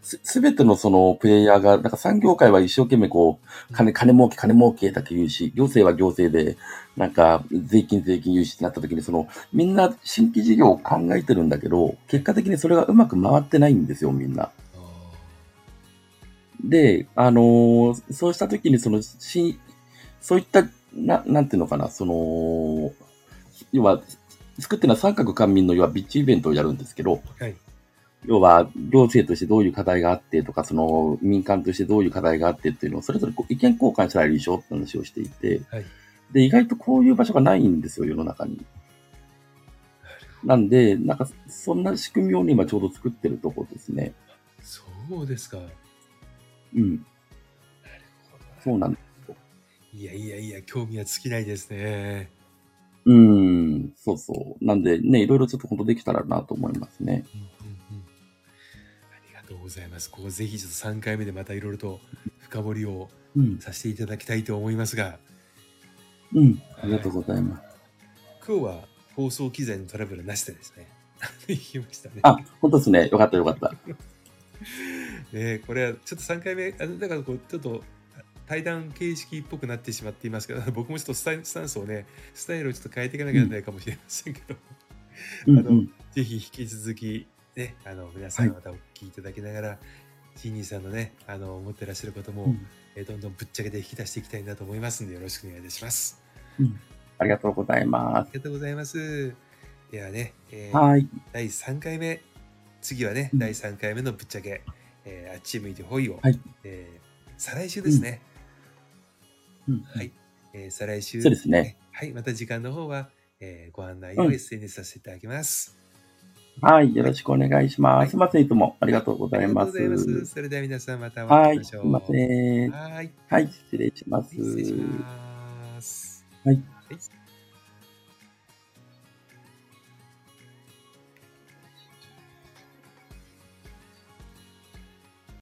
すすべてのそのプレイヤーが、なんか産業界は一生懸命こう、金、金儲け、金儲けだけ言うし、行政は行政で、なんか税金、税金融資ってなった時に、その、みんな新規事業を考えてるんだけど、結果的にそれがうまく回ってないんですよ、みんな。あで、あのーそうした時にその、し、そういった、な、なんていうのかな、その、要は、作ってるのは三角官民の要はビッチイベントをやるんですけど、ーはい。要は、行政としてどういう課題があってとか、その民間としてどういう課題があってっていうのを、それぞれこう意見交換したらいいでしょって話をしていて、はい。で、意外とこういう場所がないんですよ、世の中に。なんで、なんか、そんな仕組みをね今ちょうど作ってるとこですね。そうですか。なるうん、ほそうなんど。いやいやいや、興味は尽きないですね。うーん、そうそう。なんでね、いろいろちょっと本当できたらなと思いますね。うんうんうん。ありがとうございます。ここぜひちょっと3回目でまたいろいろと深掘りをうん、させていただきたいと思いますが、うん、ありがとうございます。今日は放送機材のトラブルなしでですね。<laughs> 言いましたね。あ、本当ですね。よかったよかった。ねこれはちょっと3回目、あのだからこうちょっと対談形式っぽくなってしまっていますけど、<laughs> 僕もちょっとスタイスタンスをね、スタイルをちょっと変えていかなきゃいけないかもしれませんけど、うん、あのうん、ぜひ引き続き、ね、あの皆さんはいまたお聞きいただきながら、ジーニーさんのね、あの思ってらっしゃることも、うんえーどんどんぶっちゃけて引き出していきたいなと思いますので、よろしくお願いいたします。うんありがとうございまありがとうございます。ではね、えす。ーはい。第3回目、次はね、うん第3回目のぶっちゃけ、えーあっち向いてほいを、はいえー再来週ですね。うんはい。えー再来週、そうですね。はい、また時間の方は、えーご案内をうん SNS させていただきます。はい。よろしくお願いします。はいすいません。いつもありがとうございます。ありがとうございます。それでは皆さんまたおはい。会いしましょう。すいません。はい。はい。失礼します。失礼します。はい。